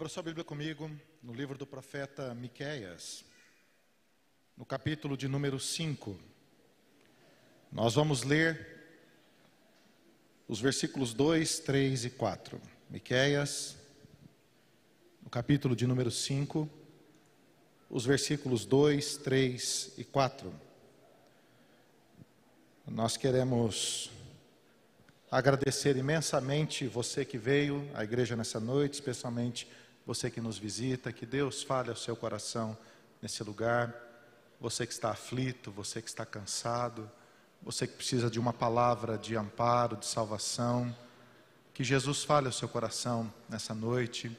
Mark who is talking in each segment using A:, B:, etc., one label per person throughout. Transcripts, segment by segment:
A: Abra sua Bíblia comigo no livro do profeta Miqueias, no capítulo de número 5. Nós vamos ler os versículos 2, 3 e 4. Miqueias, no capítulo de número 5, os versículos 2, 3 e 4. Nós queremos agradecer imensamente você que veio à igreja nessa noite, especialmente você que nos visita, que Deus fale ao seu coração nesse lugar. Você que está aflito, você que está cansado, você que precisa de uma palavra de amparo, de salvação, que Jesus fale ao seu coração nessa noite,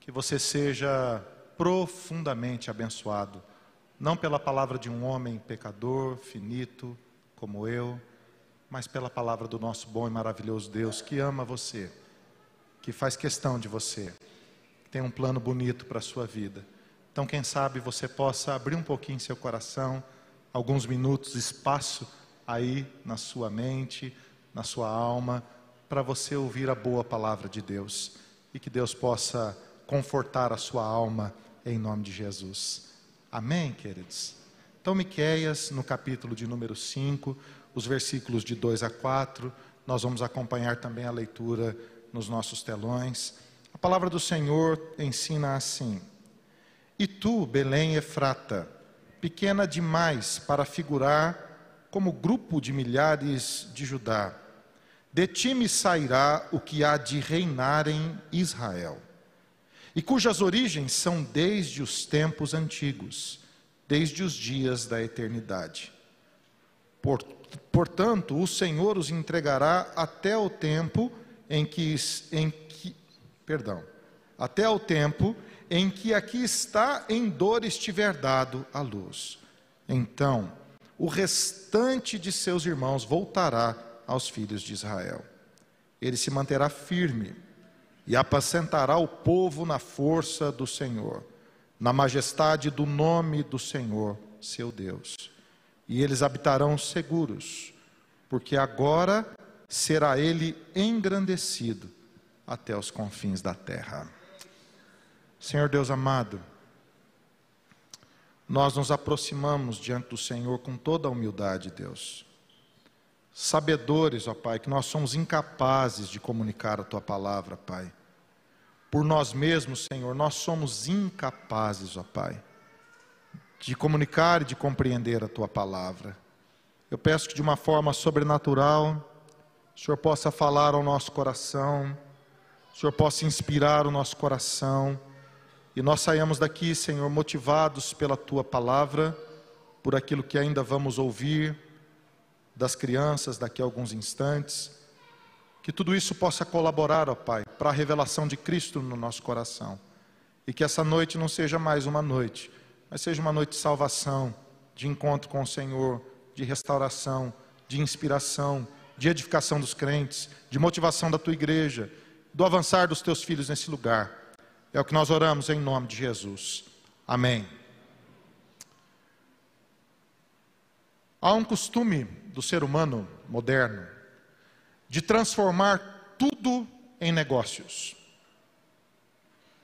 A: que você seja profundamente abençoado, não pela palavra de um homem pecador, finito, como eu, mas pela palavra do nosso bom e maravilhoso Deus que ama você, que faz questão de você, tem um plano bonito para a sua vida. Então, quem sabe você possa abrir um pouquinho seu coração, alguns minutos, espaço aí na sua mente, na sua alma, para você ouvir a boa palavra de Deus e que Deus possa confortar a sua alma em nome de Jesus. Amém, queridos? Então, Miqueias, no capítulo de número 5, os versículos de 2 a 4. Nós vamos acompanhar também a leitura nos nossos telões. A palavra do Senhor ensina assim: E tu, Belém Efrata, pequena demais para figurar como grupo de milhares de Judá, de ti me sairá o que há de reinar em Israel, e cujas origens são desde os tempos antigos, desde os dias da eternidade. Por, Portanto, o Senhor os entregará até o tempo em que, em que, perdão, até o tempo em que aqui está em dor estiver dado a luz. Então, o restante de seus irmãos voltará aos filhos de Israel. Ele se manterá firme e apacentará o povo na força do Senhor, na majestade do nome do Senhor, seu Deus e eles habitarão seguros, porque agora será ele engrandecido até os confins da terra. Senhor Deus amado, nós nos aproximamos diante do Senhor com toda a humildade, Deus. Sabedores, ó Pai, que nós somos incapazes de comunicar a tua palavra, Pai. Por nós mesmos, Senhor, nós somos incapazes, ó Pai de comunicar e de compreender a tua palavra. Eu peço que de uma forma sobrenatural, o Senhor possa falar ao nosso coração, o Senhor possa inspirar o nosso coração, e nós saiamos daqui, Senhor, motivados pela tua palavra, por aquilo que ainda vamos ouvir das crianças daqui a alguns instantes, que tudo isso possa colaborar, ó Pai, para a revelação de Cristo no nosso coração, e que essa noite não seja mais uma noite mas seja uma noite de salvação, de encontro com o Senhor, de restauração, de inspiração, de edificação dos crentes, de motivação da tua igreja, do avançar dos teus filhos nesse lugar. É o que nós oramos em nome de Jesus. Amém. Há um costume do ser humano moderno de transformar tudo em negócios.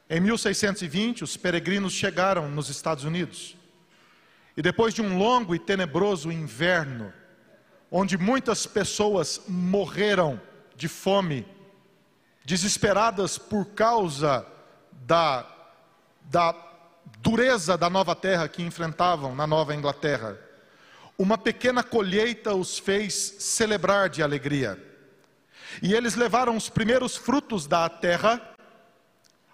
A: Em 1620, os peregrinos chegaram nos Estados Unidos. E depois de um longo e tenebroso inverno, onde muitas pessoas morreram de fome, desesperadas por causa da, da dureza da nova terra que enfrentavam na Nova Inglaterra, uma pequena colheita os fez celebrar de alegria. E eles levaram os primeiros frutos da terra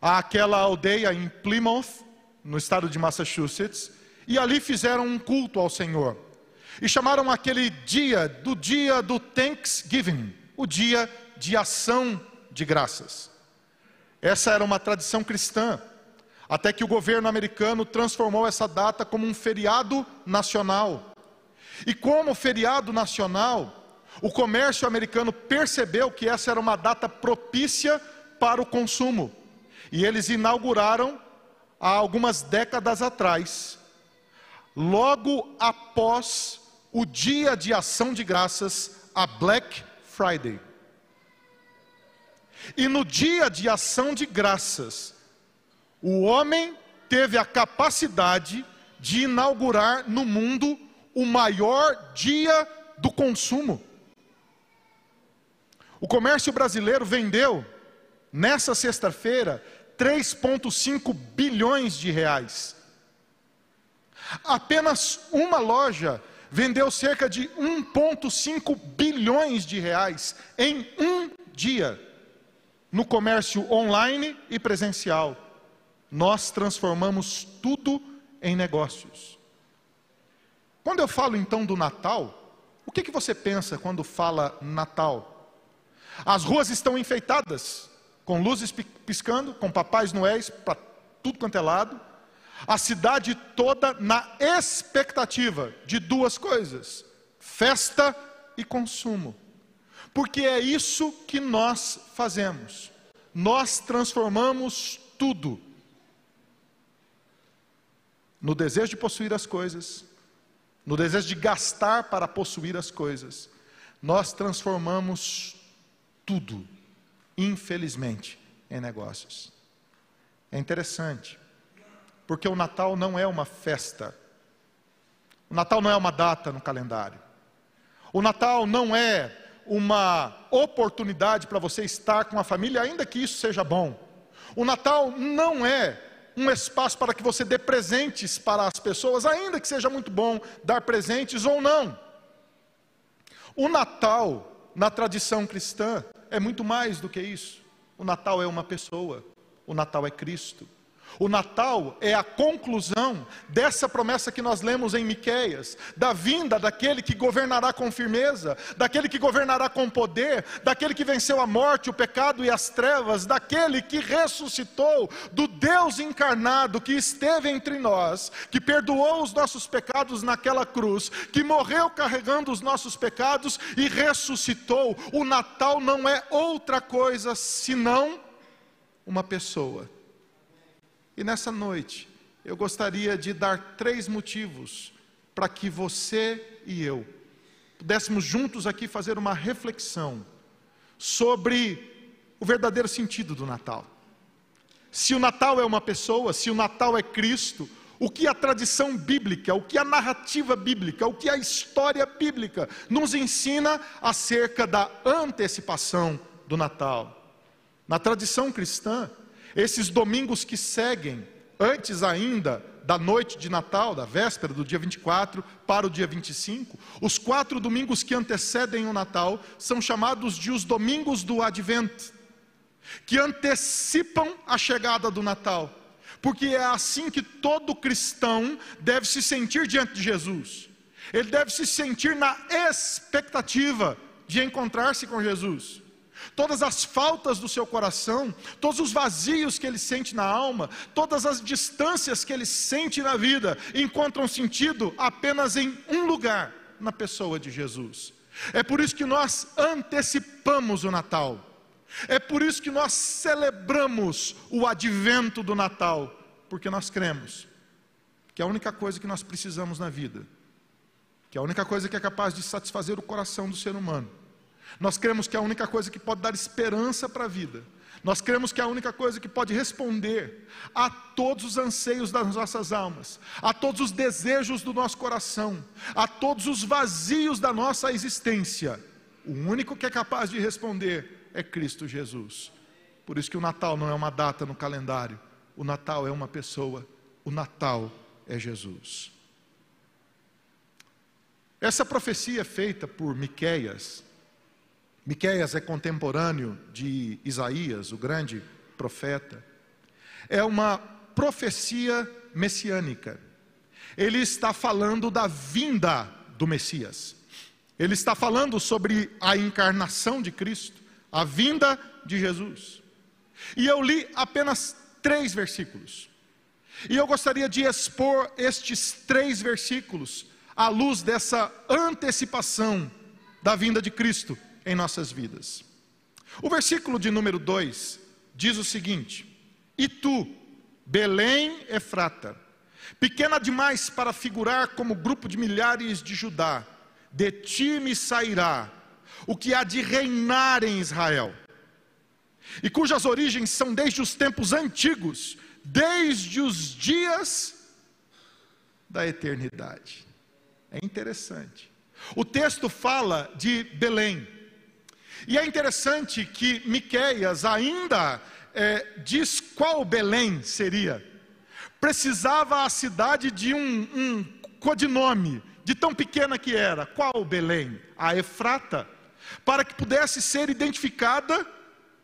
A: àquela aldeia em Plymouth, no estado de Massachusetts, e ali fizeram um culto ao Senhor. E chamaram aquele dia do dia do Thanksgiving, o dia de ação de graças. Essa era uma tradição cristã, até que o governo americano transformou essa data como um feriado nacional. E como feriado nacional, o comércio americano percebeu que essa era uma data propícia para o consumo. E eles inauguraram há algumas décadas atrás, logo após o dia de ação de graças, a Black Friday. E no dia de ação de graças, o homem teve a capacidade de inaugurar no mundo o maior dia do consumo. O comércio brasileiro vendeu, nessa sexta-feira, 3,5 bilhões de reais. Apenas uma loja vendeu cerca de 1,5 bilhões de reais em um dia, no comércio online e presencial. Nós transformamos tudo em negócios. Quando eu falo então do Natal, o que, que você pensa quando fala Natal? As ruas estão enfeitadas, com luzes piscando, com papais noéis para tudo quanto é lado. A cidade toda na expectativa de duas coisas: festa e consumo. Porque é isso que nós fazemos. Nós transformamos tudo no desejo de possuir as coisas, no desejo de gastar para possuir as coisas. Nós transformamos tudo, infelizmente, em negócios. É interessante, porque o Natal não é uma festa, o Natal não é uma data no calendário, o Natal não é uma oportunidade para você estar com a família, ainda que isso seja bom. O Natal não é um espaço para que você dê presentes para as pessoas, ainda que seja muito bom dar presentes ou não. O Natal, na tradição cristã, é muito mais do que isso. O Natal é uma pessoa, o Natal é Cristo. O Natal é a conclusão dessa promessa que nós lemos em Miqueias, da vinda daquele que governará com firmeza, daquele que governará com poder, daquele que venceu a morte, o pecado e as trevas, daquele que ressuscitou, do Deus encarnado que esteve entre nós, que perdoou os nossos pecados naquela cruz, que morreu carregando os nossos pecados e ressuscitou. O Natal não é outra coisa senão uma pessoa e nessa noite, eu gostaria de dar três motivos para que você e eu pudéssemos juntos aqui fazer uma reflexão sobre o verdadeiro sentido do Natal. Se o Natal é uma pessoa, se o Natal é Cristo, o que a tradição bíblica, o que a narrativa bíblica, o que a história bíblica nos ensina acerca da antecipação do Natal. Na tradição cristã, esses domingos que seguem, antes ainda da noite de Natal, da véspera do dia 24 para o dia 25, os quatro domingos que antecedem o Natal são chamados de os domingos do Advento, que antecipam a chegada do Natal, porque é assim que todo cristão deve se sentir diante de Jesus. Ele deve se sentir na expectativa de encontrar-se com Jesus todas as faltas do seu coração, todos os vazios que ele sente na alma, todas as distâncias que ele sente na vida, encontram sentido apenas em um lugar, na pessoa de Jesus. É por isso que nós antecipamos o Natal. É por isso que nós celebramos o advento do Natal, porque nós cremos que a única coisa que nós precisamos na vida, que a única coisa que é capaz de satisfazer o coração do ser humano, nós cremos que é a única coisa que pode dar esperança para a vida. Nós cremos que é a única coisa que pode responder a todos os anseios das nossas almas, a todos os desejos do nosso coração, a todos os vazios da nossa existência. O único que é capaz de responder é Cristo Jesus. Por isso que o Natal não é uma data no calendário, o Natal é uma pessoa, o Natal é Jesus. Essa profecia feita por Miqueias, Miqueias é contemporâneo de Isaías, o grande profeta. É uma profecia messiânica. Ele está falando da vinda do Messias. Ele está falando sobre a encarnação de Cristo, a vinda de Jesus. E eu li apenas três versículos. E eu gostaria de expor estes três versículos à luz dessa antecipação da vinda de Cristo em nossas vidas. O versículo de número 2 diz o seguinte: E tu, Belém Efrata, pequena demais para figurar como grupo de milhares de Judá, de ti me sairá o que há de reinar em Israel, e cujas origens são desde os tempos antigos, desde os dias da eternidade. É interessante. O texto fala de Belém. E é interessante que Miqueias ainda é, diz qual Belém seria. Precisava a cidade de um, um codinome, de tão pequena que era. Qual Belém? A Efrata. Para que pudesse ser identificada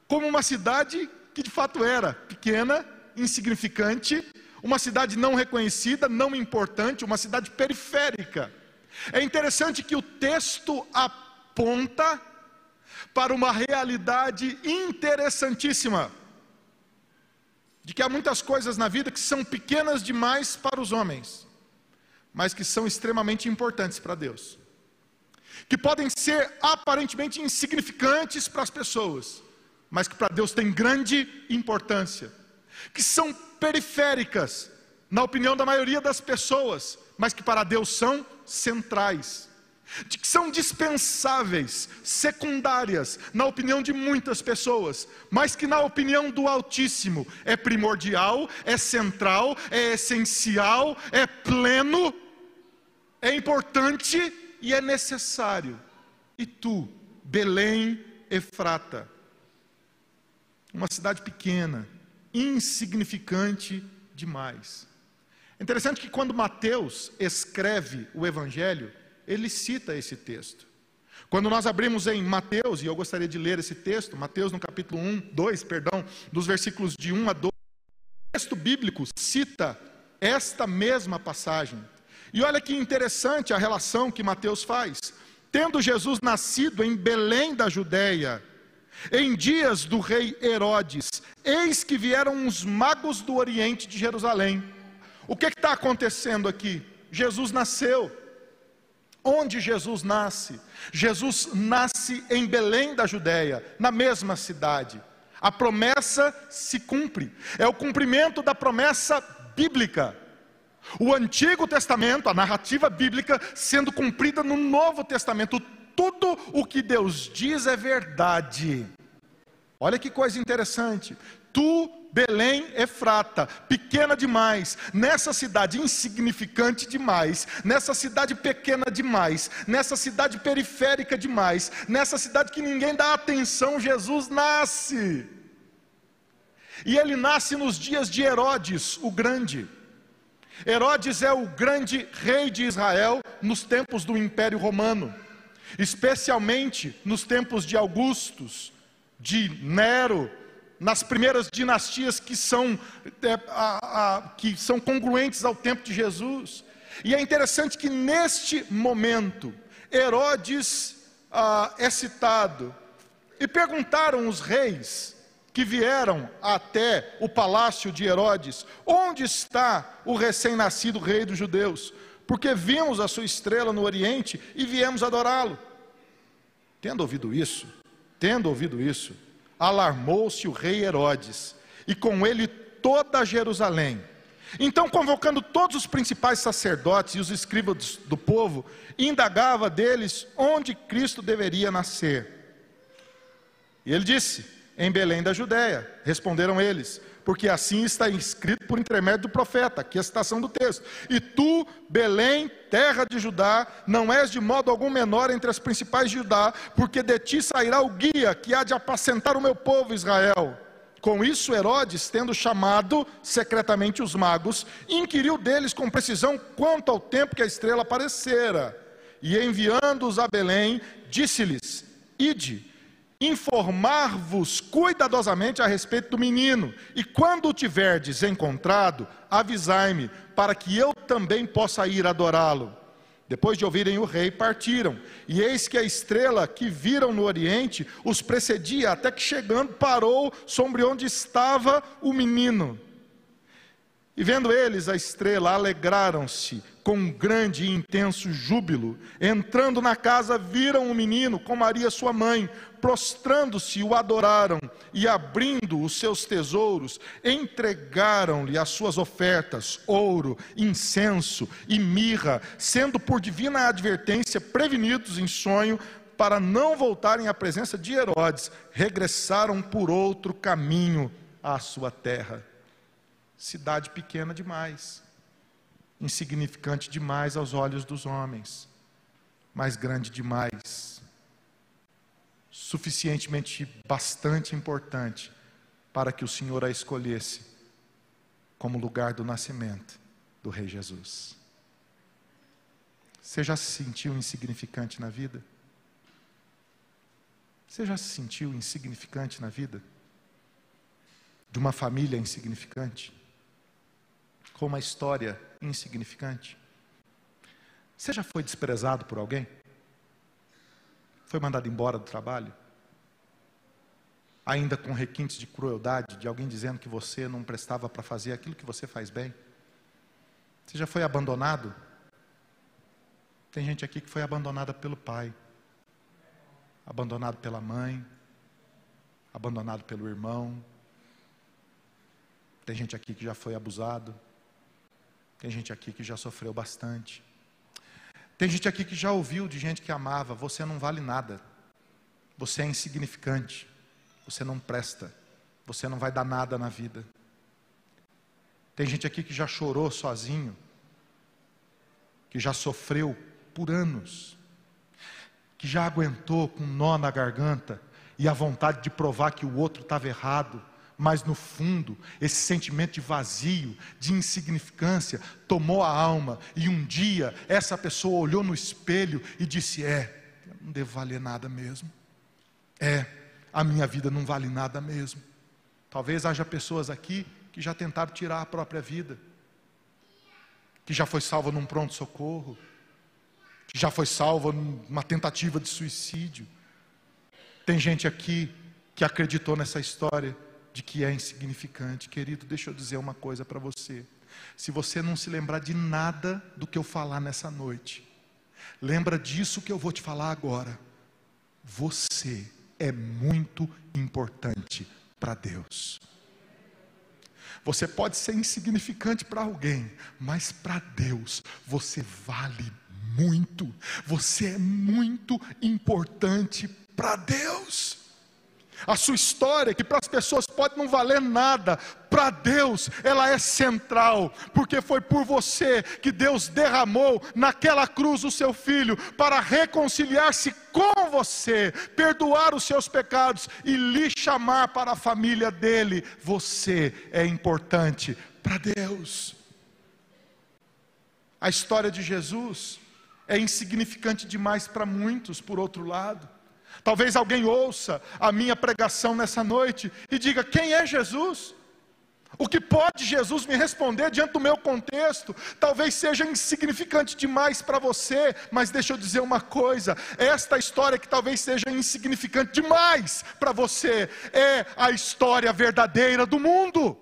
A: como uma cidade que de fato era pequena, insignificante, uma cidade não reconhecida, não importante, uma cidade periférica. É interessante que o texto aponta para uma realidade interessantíssima, de que há muitas coisas na vida que são pequenas demais para os homens, mas que são extremamente importantes para Deus, que podem ser aparentemente insignificantes para as pessoas, mas que para Deus têm grande importância, que são periféricas, na opinião da maioria das pessoas, mas que para Deus são centrais, de que são dispensáveis, secundárias, na opinião de muitas pessoas, mas que na opinião do Altíssimo é primordial, é central, é essencial, é pleno, é importante e é necessário. E tu, Belém Efrata, uma cidade pequena, insignificante demais. É interessante que quando Mateus escreve o Evangelho, ele cita esse texto. Quando nós abrimos em Mateus, e eu gostaria de ler esse texto, Mateus no capítulo 1, 2, perdão, dos versículos de 1 a 12, o texto bíblico cita esta mesma passagem. E olha que interessante a relação que Mateus faz. Tendo Jesus nascido em Belém da Judéia, em dias do rei Herodes, eis que vieram uns magos do Oriente de Jerusalém. O que está acontecendo aqui? Jesus nasceu. Onde Jesus nasce? Jesus nasce em Belém da Judéia, na mesma cidade. A promessa se cumpre, é o cumprimento da promessa bíblica. O Antigo Testamento, a narrativa bíblica, sendo cumprida no Novo Testamento, tudo o que Deus diz é verdade. Olha que coisa interessante. Tu, Belém Efrata, pequena demais, nessa cidade insignificante demais, nessa cidade pequena demais, nessa cidade periférica demais, nessa cidade que ninguém dá atenção, Jesus nasce. E ele nasce nos dias de Herodes, o Grande. Herodes é o grande rei de Israel nos tempos do Império Romano especialmente nos tempos de Augustus, de Nero, nas primeiras dinastias que são, é, a, a, que são congruentes ao tempo de Jesus. E é interessante que neste momento, Herodes ah, é citado, e perguntaram os reis que vieram até o palácio de Herodes: onde está o recém-nascido rei dos judeus? porque vimos a sua estrela no Oriente e viemos adorá-lo. Tendo ouvido isso, tendo ouvido isso, alarmou-se o rei Herodes, e com ele toda Jerusalém. Então, convocando todos os principais sacerdotes e os escribas do povo, indagava deles onde Cristo deveria nascer. E ele disse: Em Belém da Judéia. Responderam eles: porque assim está escrito por intermédio do profeta, aqui a citação do texto. E tu, Belém, terra de Judá, não és de modo algum menor entre as principais de Judá, porque de ti sairá o guia que há de apacentar o meu povo Israel. Com isso, Herodes, tendo chamado secretamente os magos, inquiriu deles com precisão quanto ao tempo que a estrela aparecera. E enviando-os a Belém, disse-lhes: Ide informar-vos cuidadosamente a respeito do menino, e quando o tiverdes encontrado, avisai-me, para que eu também possa ir adorá-lo. Depois de ouvirem o rei, partiram, e eis que a estrela que viram no oriente os precedia, até que chegando parou sobre onde estava o menino. E vendo eles a estrela, alegraram-se com um grande e intenso júbilo. Entrando na casa, viram o menino com Maria, sua mãe, prostrando-se, o adoraram e, abrindo os seus tesouros, entregaram-lhe as suas ofertas: ouro, incenso e mirra, sendo por divina advertência prevenidos em sonho para não voltarem à presença de Herodes, regressaram por outro caminho à sua terra. Cidade pequena demais, insignificante demais aos olhos dos homens, mas grande demais, suficientemente bastante importante para que o Senhor a escolhesse como lugar do nascimento do Rei Jesus. Você já se sentiu insignificante na vida? Você já se sentiu insignificante na vida? De uma família insignificante? Com uma história insignificante? Você já foi desprezado por alguém? Foi mandado embora do trabalho? Ainda com requintes de crueldade, de alguém dizendo que você não prestava para fazer aquilo que você faz bem? Você já foi abandonado? Tem gente aqui que foi abandonada pelo pai, abandonado pela mãe, abandonado pelo irmão. Tem gente aqui que já foi abusado. Tem gente aqui que já sofreu bastante. Tem gente aqui que já ouviu de gente que amava: você não vale nada, você é insignificante, você não presta, você não vai dar nada na vida. Tem gente aqui que já chorou sozinho, que já sofreu por anos, que já aguentou com um nó na garganta e a vontade de provar que o outro estava errado, mas no fundo, esse sentimento de vazio, de insignificância, tomou a alma, e um dia essa pessoa olhou no espelho e disse: É, não devo valer nada mesmo. É, a minha vida não vale nada mesmo. Talvez haja pessoas aqui que já tentaram tirar a própria vida, que já foi salva num pronto-socorro, que já foi salva numa tentativa de suicídio. Tem gente aqui que acreditou nessa história de que é insignificante. Querido, deixa eu dizer uma coisa para você. Se você não se lembrar de nada do que eu falar nessa noite, lembra disso que eu vou te falar agora. Você é muito importante para Deus. Você pode ser insignificante para alguém, mas para Deus você vale muito. Você é muito importante para Deus. A sua história, que para as pessoas pode não valer nada, para Deus ela é central, porque foi por você que Deus derramou naquela cruz o seu filho para reconciliar-se com você, perdoar os seus pecados e lhe chamar para a família dele. Você é importante para Deus. A história de Jesus é insignificante demais para muitos, por outro lado. Talvez alguém ouça a minha pregação nessa noite e diga: quem é Jesus? O que pode Jesus me responder diante do meu contexto? Talvez seja insignificante demais para você, mas deixa eu dizer uma coisa: esta história que talvez seja insignificante demais para você, é a história verdadeira do mundo.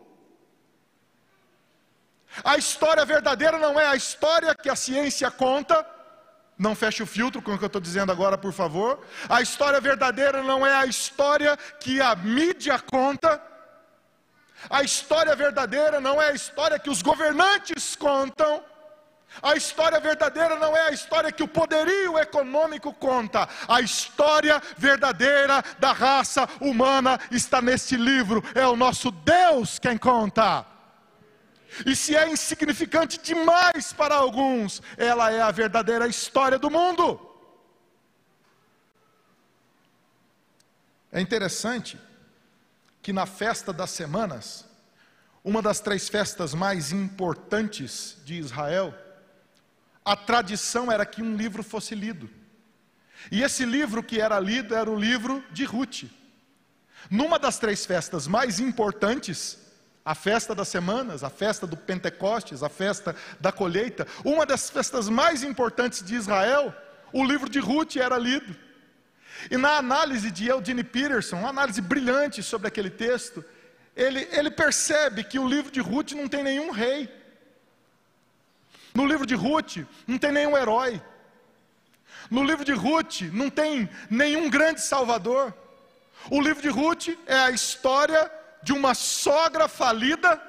A: A história verdadeira não é a história que a ciência conta, não feche o filtro com o que eu estou dizendo agora, por favor. A história verdadeira não é a história que a mídia conta. A história verdadeira não é a história que os governantes contam. A história verdadeira não é a história que o poderio econômico conta. A história verdadeira da raça humana está neste livro. É o nosso Deus quem conta. E se é insignificante demais para alguns, ela é a verdadeira história do mundo. É interessante que na festa das semanas, uma das três festas mais importantes de Israel, a tradição era que um livro fosse lido. E esse livro que era lido era o livro de Ruth. Numa das três festas mais importantes, a festa das semanas, a festa do Pentecostes, a festa da colheita, uma das festas mais importantes de Israel, o livro de Ruth era lido. E na análise de Eugene Peterson, uma análise brilhante sobre aquele texto, ele, ele percebe que o livro de Ruth não tem nenhum rei. No livro de Ruth não tem nenhum herói. No livro de Ruth não tem nenhum grande salvador. O livro de Ruth é a história de uma sogra falida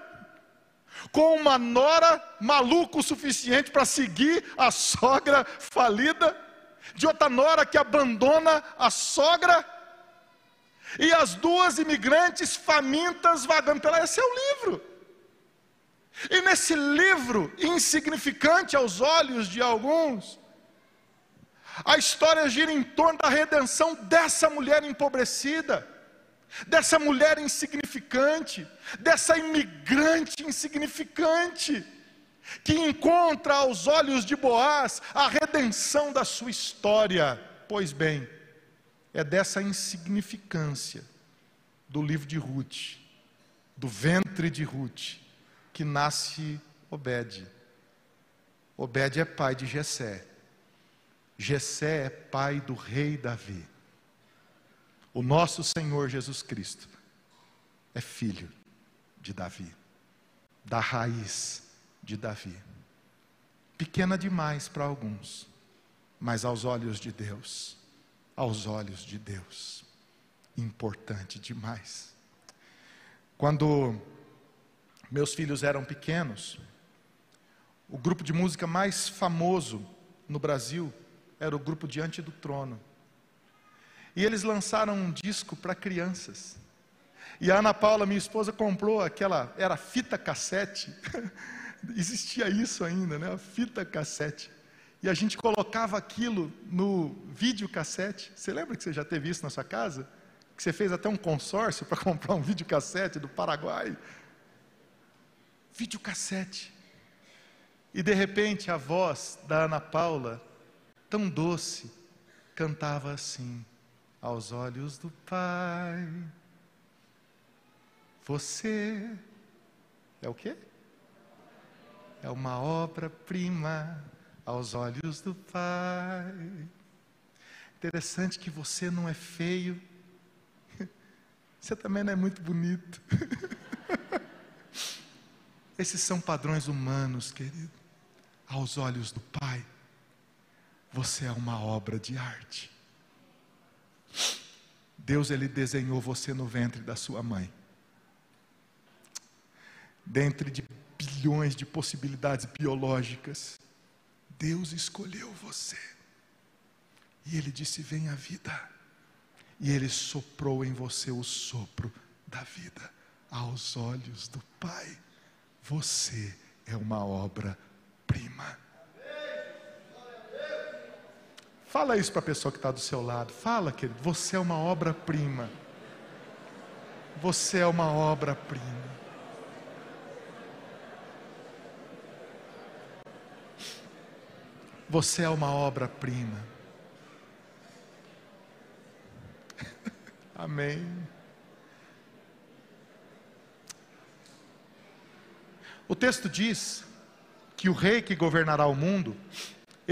A: com uma nora maluco o suficiente para seguir a sogra falida, de outra nora que abandona a sogra, e as duas imigrantes famintas vagando pela. Esse é o livro. E nesse livro, insignificante aos olhos de alguns, a história gira em torno da redenção dessa mulher empobrecida, dessa mulher insignificante, dessa imigrante insignificante, que encontra aos olhos de Boaz a redenção da sua história. Pois bem, é dessa insignificância do livro de Ruth, do ventre de Ruth, que nasce Obed. Obed é pai de Jessé. Jessé é pai do rei Davi. O nosso Senhor Jesus Cristo é filho de Davi, da raiz de Davi. Pequena demais para alguns, mas aos olhos de Deus, aos olhos de Deus, importante demais. Quando meus filhos eram pequenos, o grupo de música mais famoso no Brasil era o grupo Diante do Trono. E eles lançaram um disco para crianças. E a Ana Paula, minha esposa, comprou aquela, era fita cassete. Existia isso ainda, né? A fita cassete. E a gente colocava aquilo no videocassete. Você lembra que você já teve isso na sua casa? Que você fez até um consórcio para comprar um videocassete do Paraguai. Videocassete. E de repente a voz da Ana Paula tão doce, cantava assim: aos olhos do Pai. Você é o quê? É uma obra-prima aos olhos do Pai. Interessante que você não é feio, você também não é muito bonito. Esses são padrões humanos, querido, aos olhos do Pai. Você é uma obra de arte. Deus ele desenhou você no ventre da sua mãe. Dentre de bilhões de possibilidades biológicas, Deus escolheu você. E ele disse: "Vem a vida". E ele soprou em você o sopro da vida aos olhos do Pai. Você é uma obra prima. Fala isso para a pessoa que está do seu lado. Fala, querido, você é uma obra-prima. Você é uma obra-prima. Você é uma obra-prima. Amém. O texto diz que o rei que governará o mundo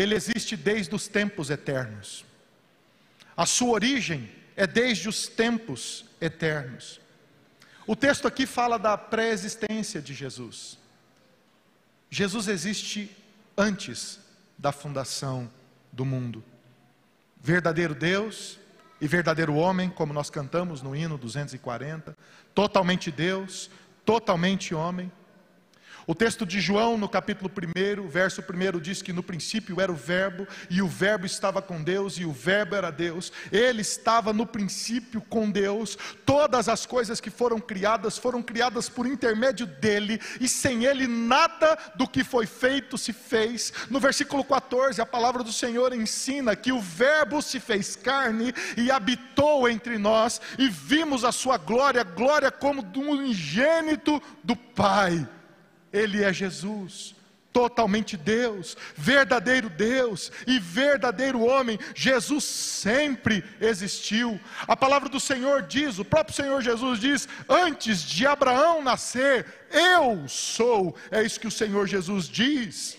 A: ele existe desde os tempos eternos. A sua origem é desde os tempos eternos. O texto aqui fala da pré-existência de Jesus. Jesus existe antes da fundação do mundo. Verdadeiro Deus e verdadeiro homem, como nós cantamos no hino 240, totalmente Deus, totalmente homem. O texto de João, no capítulo 1, verso 1, diz que no princípio era o Verbo, e o Verbo estava com Deus, e o Verbo era Deus. Ele estava no princípio com Deus. Todas as coisas que foram criadas foram criadas por intermédio dele, e sem ele nada do que foi feito se fez. No versículo 14, a palavra do Senhor ensina que o Verbo se fez carne e habitou entre nós, e vimos a sua glória, glória como do unigênito do Pai. Ele é Jesus, totalmente Deus, verdadeiro Deus e verdadeiro homem. Jesus sempre existiu. A palavra do Senhor diz, o próprio Senhor Jesus diz: Antes de Abraão nascer, eu sou. É isso que o Senhor Jesus diz.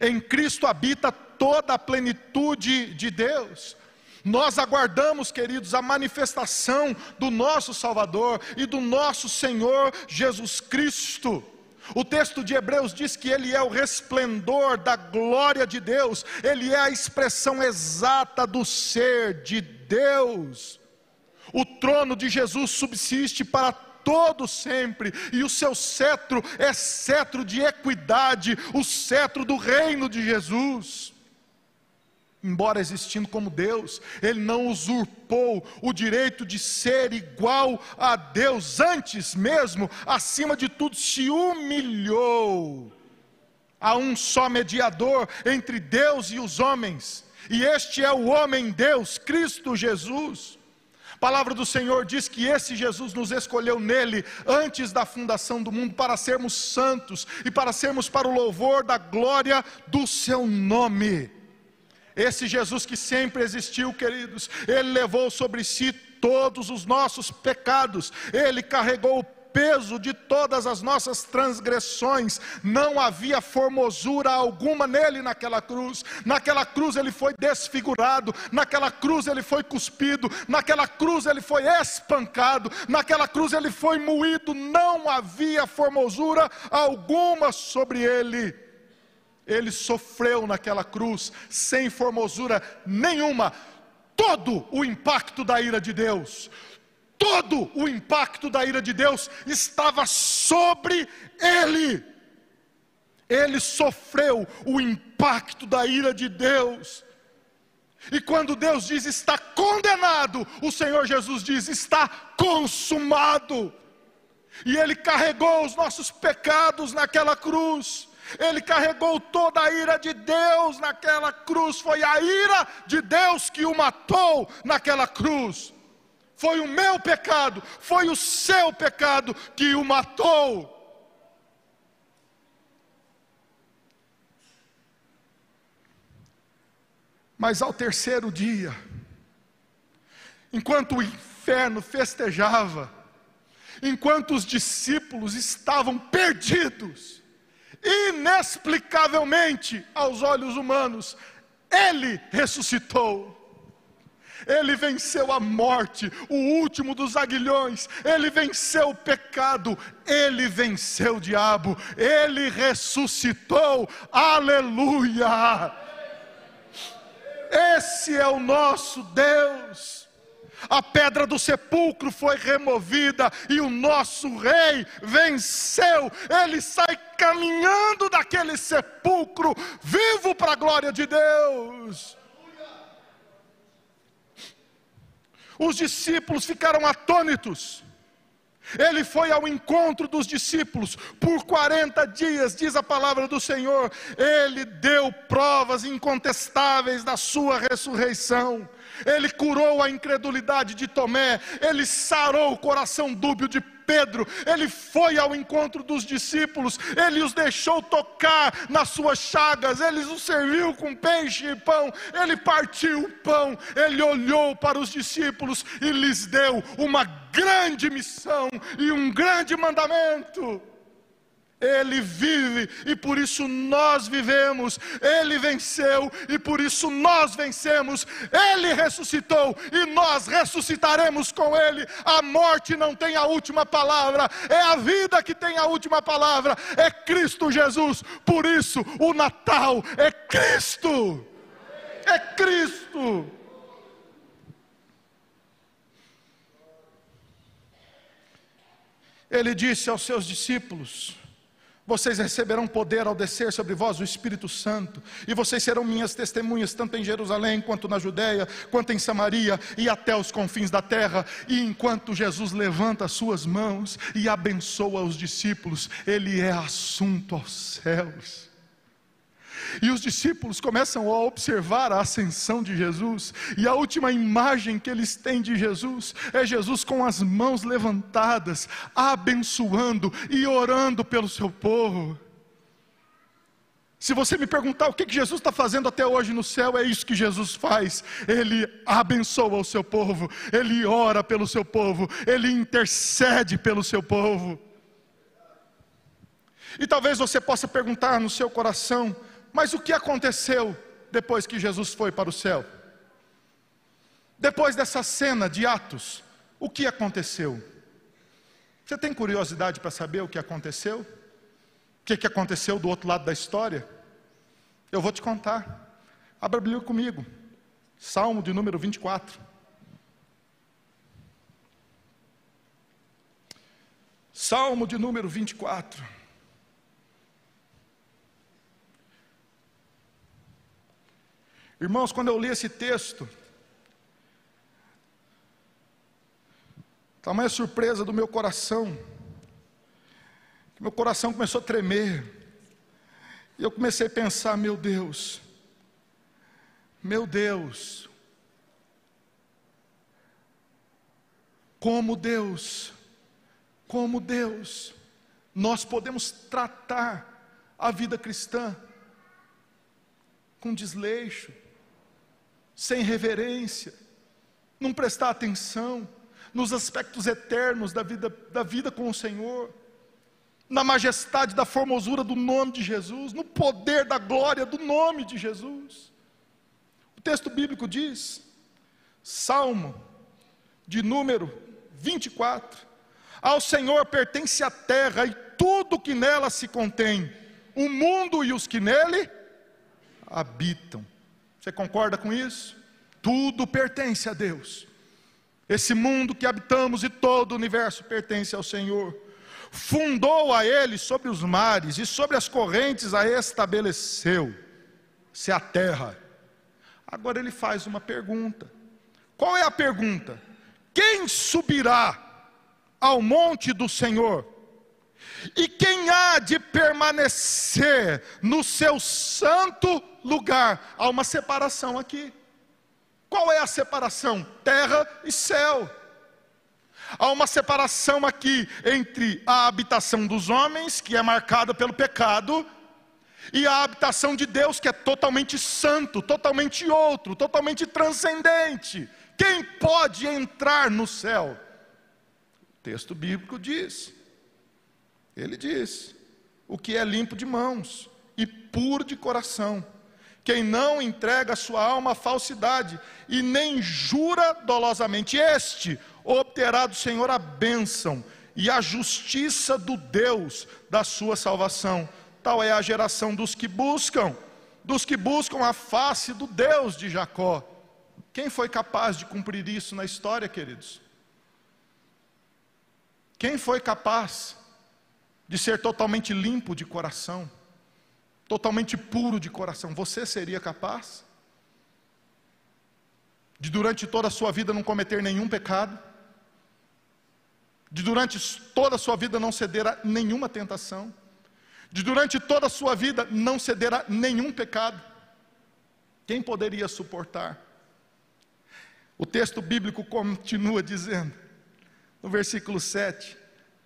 A: Em Cristo habita toda a plenitude de Deus. Nós aguardamos, queridos, a manifestação do nosso Salvador e do nosso Senhor Jesus Cristo. O texto de Hebreus diz que ele é o resplendor da glória de Deus, ele é a expressão exata do ser de Deus. O trono de Jesus subsiste para todo sempre, e o seu cetro é cetro de equidade, o cetro do reino de Jesus. Embora existindo como Deus, ele não usurpou o direito de ser igual a Deus, antes mesmo, acima de tudo, se humilhou. Há um só mediador entre Deus e os homens, e este é o homem Deus, Cristo Jesus. A palavra do Senhor diz que esse Jesus nos escolheu nele antes da fundação do mundo para sermos santos e para sermos para o louvor da glória do seu nome. Esse Jesus que sempre existiu, queridos, ele levou sobre si todos os nossos pecados, ele carregou o peso de todas as nossas transgressões, não havia formosura alguma nele naquela cruz. Naquela cruz ele foi desfigurado, naquela cruz ele foi cuspido, naquela cruz ele foi espancado, naquela cruz ele foi moído, não havia formosura alguma sobre ele ele sofreu naquela cruz sem formosura nenhuma, todo o impacto da ira de Deus, todo o impacto da ira de Deus estava sobre ele. Ele sofreu o impacto da ira de Deus. E quando Deus diz está condenado, o Senhor Jesus diz está consumado. E Ele carregou os nossos pecados naquela cruz. Ele carregou toda a ira de Deus naquela cruz. Foi a ira de Deus que o matou naquela cruz. Foi o meu pecado, foi o seu pecado que o matou. Mas ao terceiro dia, enquanto o inferno festejava, enquanto os discípulos estavam perdidos, inexplicavelmente aos olhos humanos, ele ressuscitou. Ele venceu a morte, o último dos aguilhões, ele venceu o pecado, ele venceu o diabo, ele ressuscitou, aleluia! Esse é o nosso Deus a pedra do sepulcro foi removida e o nosso rei venceu. Ele sai caminhando daquele sepulcro, vivo para a glória de Deus. Os discípulos ficaram atônitos. Ele foi ao encontro dos discípulos por 40 dias, diz a palavra do Senhor. Ele deu provas incontestáveis da sua ressurreição. Ele curou a incredulidade de Tomé, ele sarou o coração dúbio de Pedro, ele foi ao encontro dos discípulos, ele os deixou tocar nas suas chagas, ele os serviu com peixe e pão, ele partiu o pão, ele olhou para os discípulos e lhes deu uma grande missão e um grande mandamento. Ele vive e por isso nós vivemos. Ele venceu e por isso nós vencemos. Ele ressuscitou e nós ressuscitaremos com Ele. A morte não tem a última palavra, é a vida que tem a última palavra. É Cristo Jesus. Por isso o Natal é Cristo. É Cristo. Ele disse aos seus discípulos: vocês receberão poder ao descer sobre vós o Espírito Santo, e vocês serão minhas testemunhas, tanto em Jerusalém, quanto na Judéia, quanto em Samaria e até os confins da terra. E enquanto Jesus levanta as suas mãos e abençoa os discípulos, ele é assunto aos céus. E os discípulos começam a observar a ascensão de Jesus, e a última imagem que eles têm de Jesus é Jesus com as mãos levantadas, abençoando e orando pelo seu povo. Se você me perguntar o que Jesus está fazendo até hoje no céu, é isso que Jesus faz. Ele abençoa o seu povo, ele ora pelo seu povo, ele intercede pelo seu povo. E talvez você possa perguntar no seu coração: mas o que aconteceu depois que Jesus foi para o céu? Depois dessa cena de Atos, o que aconteceu? Você tem curiosidade para saber o que aconteceu? O que, que aconteceu do outro lado da história? Eu vou te contar. Abra a Bíblia comigo. Salmo de número 24. Salmo de número 24. Irmãos, quando eu li esse texto, tamanha surpresa do meu coração, meu coração começou a tremer, e eu comecei a pensar: meu Deus, meu Deus, como Deus, como Deus, nós podemos tratar a vida cristã com desleixo, sem reverência, não prestar atenção nos aspectos eternos da vida, da vida com o Senhor, na majestade da formosura do nome de Jesus, no poder da glória do nome de Jesus. O texto bíblico diz, Salmo de número 24: Ao Senhor pertence a terra e tudo que nela se contém, o mundo e os que nele habitam. Você concorda com isso? Tudo pertence a Deus. Esse mundo que habitamos e todo o universo pertence ao Senhor. Fundou a Ele sobre os mares e sobre as correntes a estabeleceu. Se a terra Agora ele faz uma pergunta. Qual é a pergunta? Quem subirá ao monte do Senhor? E quem há de permanecer no seu santo lugar? Há uma separação aqui. Qual é a separação? Terra e céu. Há uma separação aqui entre a habitação dos homens, que é marcada pelo pecado, e a habitação de Deus que é totalmente santo, totalmente outro, totalmente transcendente. Quem pode entrar no céu? O texto bíblico diz. Ele diz: o que é limpo de mãos e puro de coração, quem não entrega a sua alma à falsidade e nem jura dolosamente, este obterá do Senhor a bênção e a justiça do Deus da sua salvação Tal é a geração dos que buscam, dos que buscam a face do Deus de Jacó. Quem foi capaz de cumprir isso na história, queridos? Quem foi capaz de ser totalmente limpo de coração, totalmente puro de coração? Você seria capaz? De durante toda a sua vida não cometer nenhum pecado? De durante toda a sua vida não ceder a nenhuma tentação? de durante toda a sua vida não ceder a nenhum pecado. Quem poderia suportar? O texto bíblico continua dizendo, no versículo 7: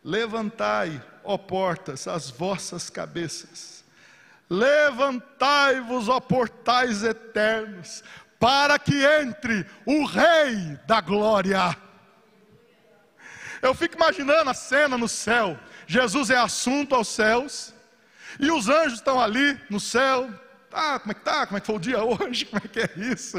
A: Levantai, ó portas, as vossas cabeças, levantai-vos, ó portais eternos, para que entre o Rei da Glória. Eu fico imaginando a cena no céu. Jesus é assunto aos céus, e os anjos estão ali no céu, ah, como é que tá? Como é que foi o dia hoje? Como é que é isso?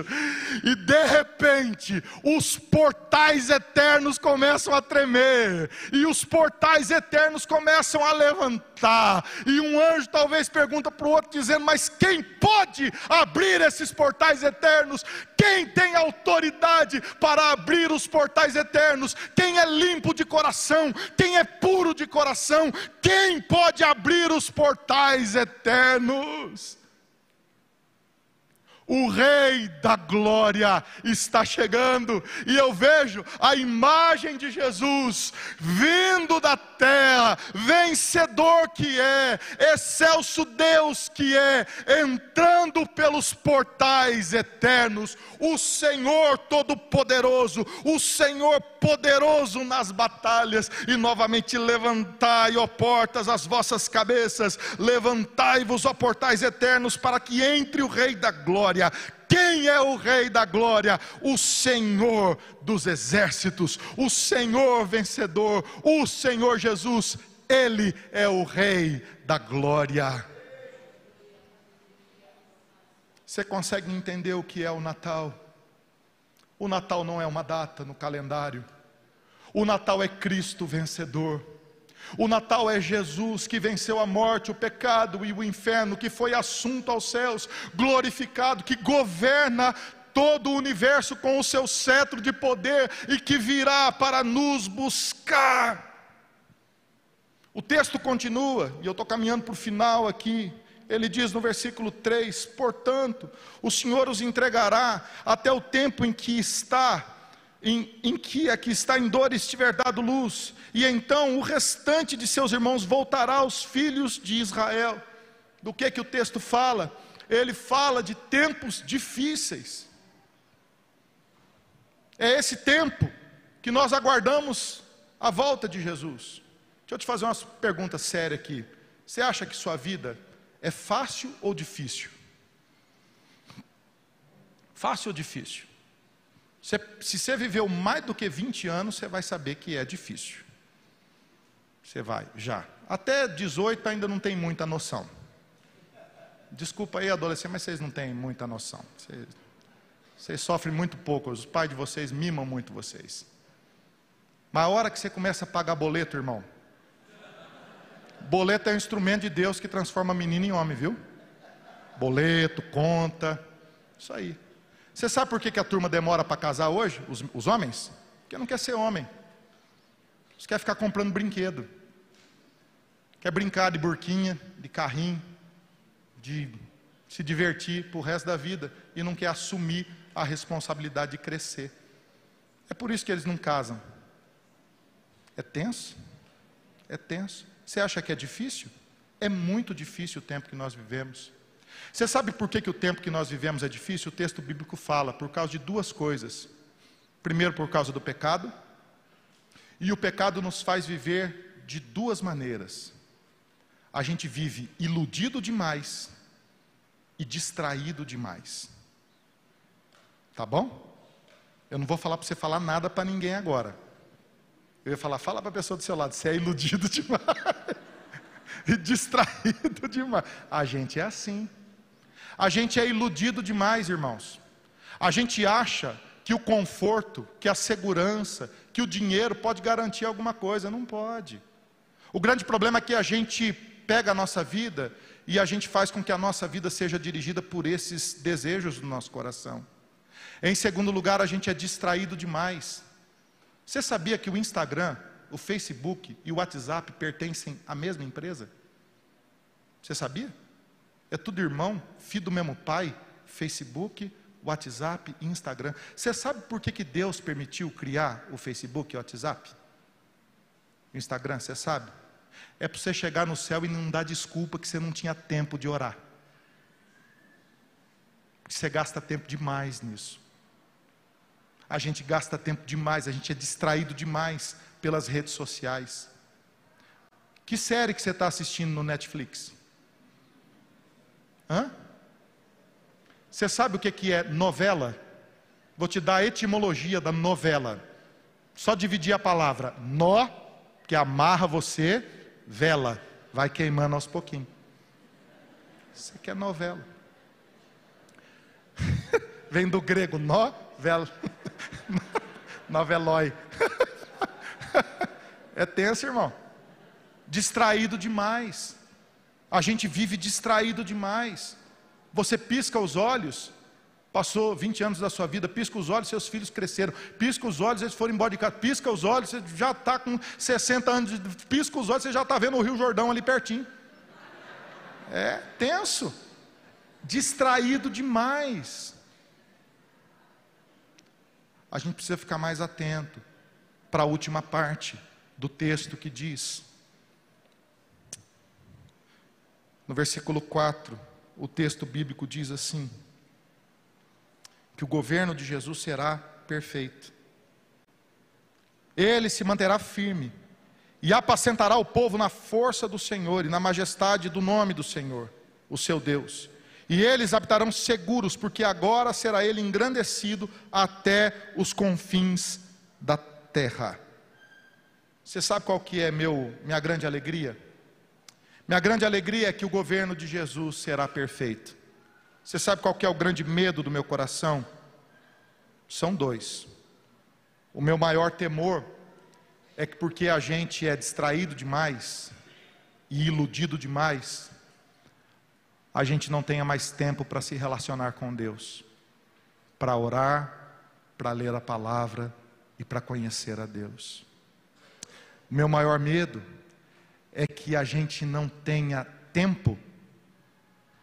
A: E de repente, os portais eternos começam a tremer, e os portais eternos começam a levantar, e um anjo talvez pergunta para o outro, dizendo: Mas quem pode abrir esses portais eternos? Quem tem autoridade para abrir os portais eternos? Quem é limpo de coração? Quem é puro de coração? Quem pode abrir os portais eternos? O Rei da Glória está chegando, e eu vejo a imagem de Jesus vindo da terra, vencedor que é, excelso Deus que é, entrando pelos portais eternos, o Senhor Todo-Poderoso, o Senhor poderoso nas batalhas, e novamente levantai, ó portas, as vossas cabeças, levantai-vos, ó portais eternos, para que entre o Rei da Glória. Quem é o Rei da Glória? O Senhor dos exércitos, o Senhor vencedor, o Senhor Jesus, Ele é o Rei da Glória. Você consegue entender o que é o Natal? O Natal não é uma data no calendário. O Natal é Cristo vencedor. O Natal é Jesus que venceu a morte, o pecado e o inferno, que foi assunto aos céus, glorificado, que governa todo o universo com o seu cetro de poder e que virá para nos buscar. O texto continua, e eu estou caminhando para o final aqui, ele diz no versículo 3: Portanto, o Senhor os entregará até o tempo em que está, em, em que aqui está em dor estiver dado luz, e então o restante de seus irmãos voltará aos filhos de Israel. Do que que o texto fala? Ele fala de tempos difíceis. É esse tempo que nós aguardamos a volta de Jesus. Deixa eu te fazer uma pergunta séria aqui. Você acha que sua vida é fácil ou difícil? Fácil ou difícil? Se você viveu mais do que 20 anos, você vai saber que é difícil. Você vai, já. Até 18 ainda não tem muita noção. Desculpa aí, adolescente, mas vocês não têm muita noção. Vocês, vocês sofrem muito pouco, os pais de vocês mimam muito vocês. Mas a hora que você começa a pagar boleto, irmão, boleto é um instrumento de Deus que transforma menino em homem, viu? Boleto, conta, isso aí. Você sabe por que, que a turma demora para casar hoje, os, os homens? Porque não quer ser homem. Eles querem ficar comprando brinquedo. Quer brincar de burquinha, de carrinho, de se divertir para o resto da vida e não quer assumir a responsabilidade de crescer. É por isso que eles não casam. É tenso? É tenso. Você acha que é difícil? É muito difícil o tempo que nós vivemos. Você sabe por que, que o tempo que nós vivemos é difícil? O texto bíblico fala, por causa de duas coisas. Primeiro, por causa do pecado, e o pecado nos faz viver de duas maneiras. A gente vive iludido demais e distraído demais. Tá bom? Eu não vou falar para você falar nada para ninguém agora. Eu ia falar, fala para a pessoa do seu lado, você é iludido demais e distraído demais. A gente é assim. A gente é iludido demais, irmãos. A gente acha que o conforto, que a segurança, que o dinheiro pode garantir alguma coisa. Não pode. O grande problema é que a gente pega a nossa vida e a gente faz com que a nossa vida seja dirigida por esses desejos do nosso coração. Em segundo lugar, a gente é distraído demais. Você sabia que o Instagram, o Facebook e o WhatsApp pertencem à mesma empresa? Você sabia? É tudo irmão, filho do mesmo pai, Facebook, WhatsApp e Instagram. Você sabe por que, que Deus permitiu criar o Facebook e o WhatsApp? O Instagram, você sabe? É para você chegar no céu e não dar desculpa que você não tinha tempo de orar. Porque você gasta tempo demais nisso. A gente gasta tempo demais, a gente é distraído demais pelas redes sociais. Que série que você está assistindo no Netflix? Hã? Você sabe o que é novela? Vou te dar a etimologia da novela. Só dividir a palavra nó, que amarra você, vela, vai queimando aos pouquinhos. Isso aqui é novela. Vem do grego nó, vela. Novelói. É tenso, irmão. Distraído demais. A gente vive distraído demais. Você pisca os olhos, passou 20 anos da sua vida, pisca os olhos, seus filhos cresceram, pisca os olhos, eles foram embora de casa, pisca os olhos, você já está com 60 anos, de, pisca os olhos, você já está vendo o Rio Jordão ali pertinho. É tenso, distraído demais a gente precisa ficar mais atento para a última parte do texto que diz. No versículo 4, o texto bíblico diz assim: que o governo de Jesus será perfeito. Ele se manterá firme e apacentará o povo na força do Senhor e na majestade do nome do Senhor, o seu Deus. E eles habitarão seguros, porque agora será ele engrandecido até os confins da terra. Você sabe qual que é meu, minha grande alegria? Minha grande alegria é que o governo de Jesus será perfeito. Você sabe qual é o grande medo do meu coração? São dois. O meu maior temor é que porque a gente é distraído demais e iludido demais, a gente não tenha mais tempo para se relacionar com Deus, para orar, para ler a palavra e para conhecer a Deus. O meu maior medo é que a gente não tenha tempo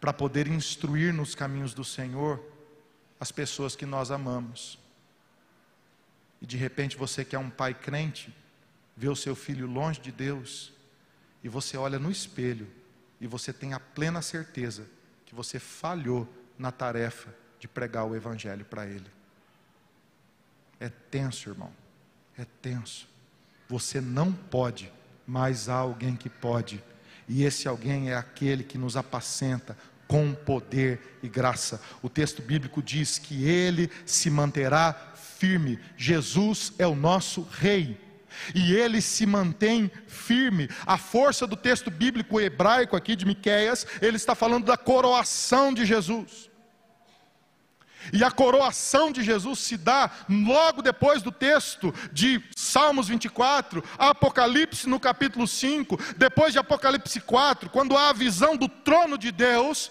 A: para poder instruir nos caminhos do Senhor as pessoas que nós amamos. E de repente você que é um pai crente, vê o seu filho longe de Deus, e você olha no espelho e você tem a plena certeza que você falhou na tarefa de pregar o Evangelho para ele. É tenso, irmão, é tenso. Você não pode, mas há alguém que pode, e esse alguém é aquele que nos apacenta com poder e graça. O texto bíblico diz que ele se manterá firme. Jesus é o nosso rei. E ele se mantém firme. A força do texto bíblico hebraico aqui de Miqueias, ele está falando da coroação de Jesus. E a coroação de Jesus se dá logo depois do texto de Salmos 24, Apocalipse no capítulo 5, depois de Apocalipse 4, quando há a visão do trono de Deus,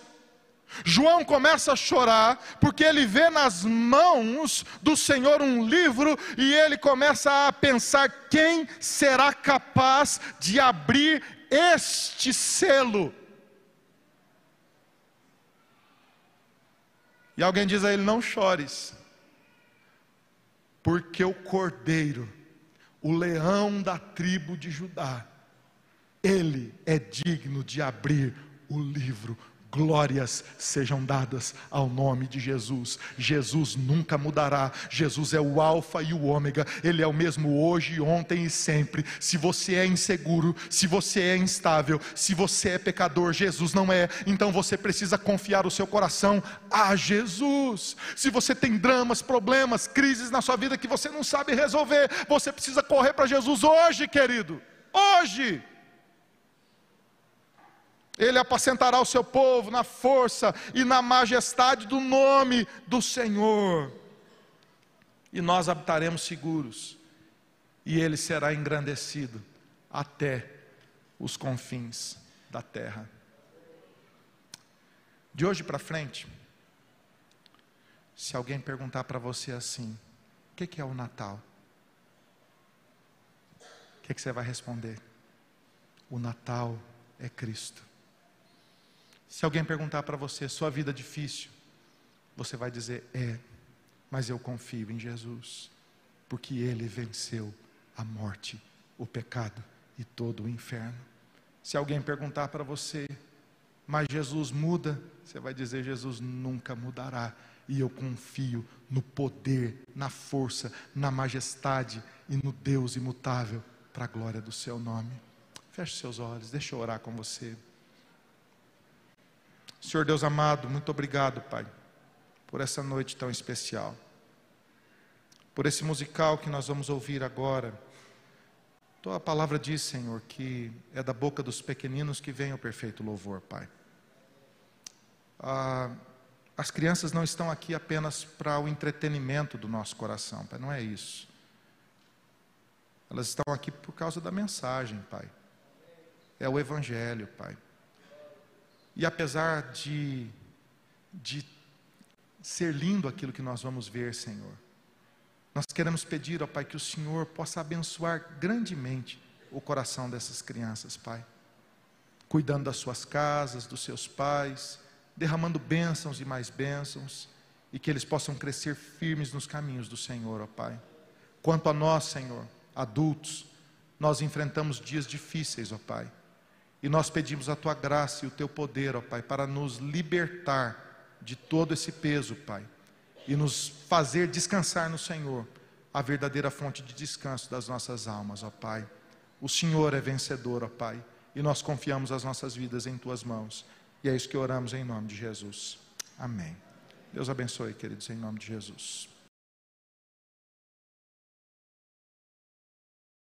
A: João começa a chorar porque ele vê nas mãos do Senhor um livro e ele começa a pensar: quem será capaz de abrir este selo? E alguém diz a ele: não chores, porque o cordeiro, o leão da tribo de Judá, ele é digno de abrir o livro Glórias sejam dadas ao nome de Jesus. Jesus nunca mudará. Jesus é o Alfa e o Ômega. Ele é o mesmo hoje, ontem e sempre. Se você é inseguro, se você é instável, se você é pecador, Jesus não é. Então você precisa confiar o seu coração a Jesus. Se você tem dramas, problemas, crises na sua vida que você não sabe resolver, você precisa correr para Jesus hoje, querido. Hoje. Ele apacentará o seu povo na força e na majestade do nome do Senhor. E nós habitaremos seguros, e ele será engrandecido até os confins da terra. De hoje para frente, se alguém perguntar para você assim: o que, é o Natal? O que, que você vai responder? O Natal é Cristo. Se alguém perguntar para você, sua vida é difícil, você vai dizer, é, mas eu confio em Jesus, porque Ele venceu a morte, o pecado e todo o inferno. Se alguém perguntar para você, mas Jesus muda, você vai dizer, Jesus nunca mudará, e eu confio no poder, na força, na majestade e no Deus imutável, para a glória do seu nome. Feche seus olhos, deixa eu orar com você. Senhor Deus amado, muito obrigado, Pai, por essa noite tão especial, por esse musical que nós vamos ouvir agora. Tua palavra diz, Senhor, que é da boca dos pequeninos que vem o perfeito louvor, Pai. Ah, as crianças não estão aqui apenas para o entretenimento do nosso coração, Pai, não é isso. Elas estão aqui por causa da mensagem, Pai. É o Evangelho, Pai. E apesar de, de ser lindo aquilo que nós vamos ver, Senhor, nós queremos pedir, ó Pai, que o Senhor possa abençoar grandemente o coração dessas crianças, Pai. Cuidando das suas casas, dos seus pais, derramando bênçãos e mais bênçãos, e que eles possam crescer firmes nos caminhos do Senhor, ó Pai. Quanto a nós, Senhor, adultos, nós enfrentamos dias difíceis, ó Pai e nós pedimos a tua graça e o teu poder, ó Pai, para nos libertar de todo esse peso, Pai, e nos fazer descansar no Senhor, a verdadeira fonte de descanso das nossas almas, ó Pai. O Senhor é vencedor, ó Pai, e nós confiamos as nossas vidas em tuas mãos. E é isso que oramos em nome de Jesus. Amém. Deus abençoe, queridos, em nome de Jesus.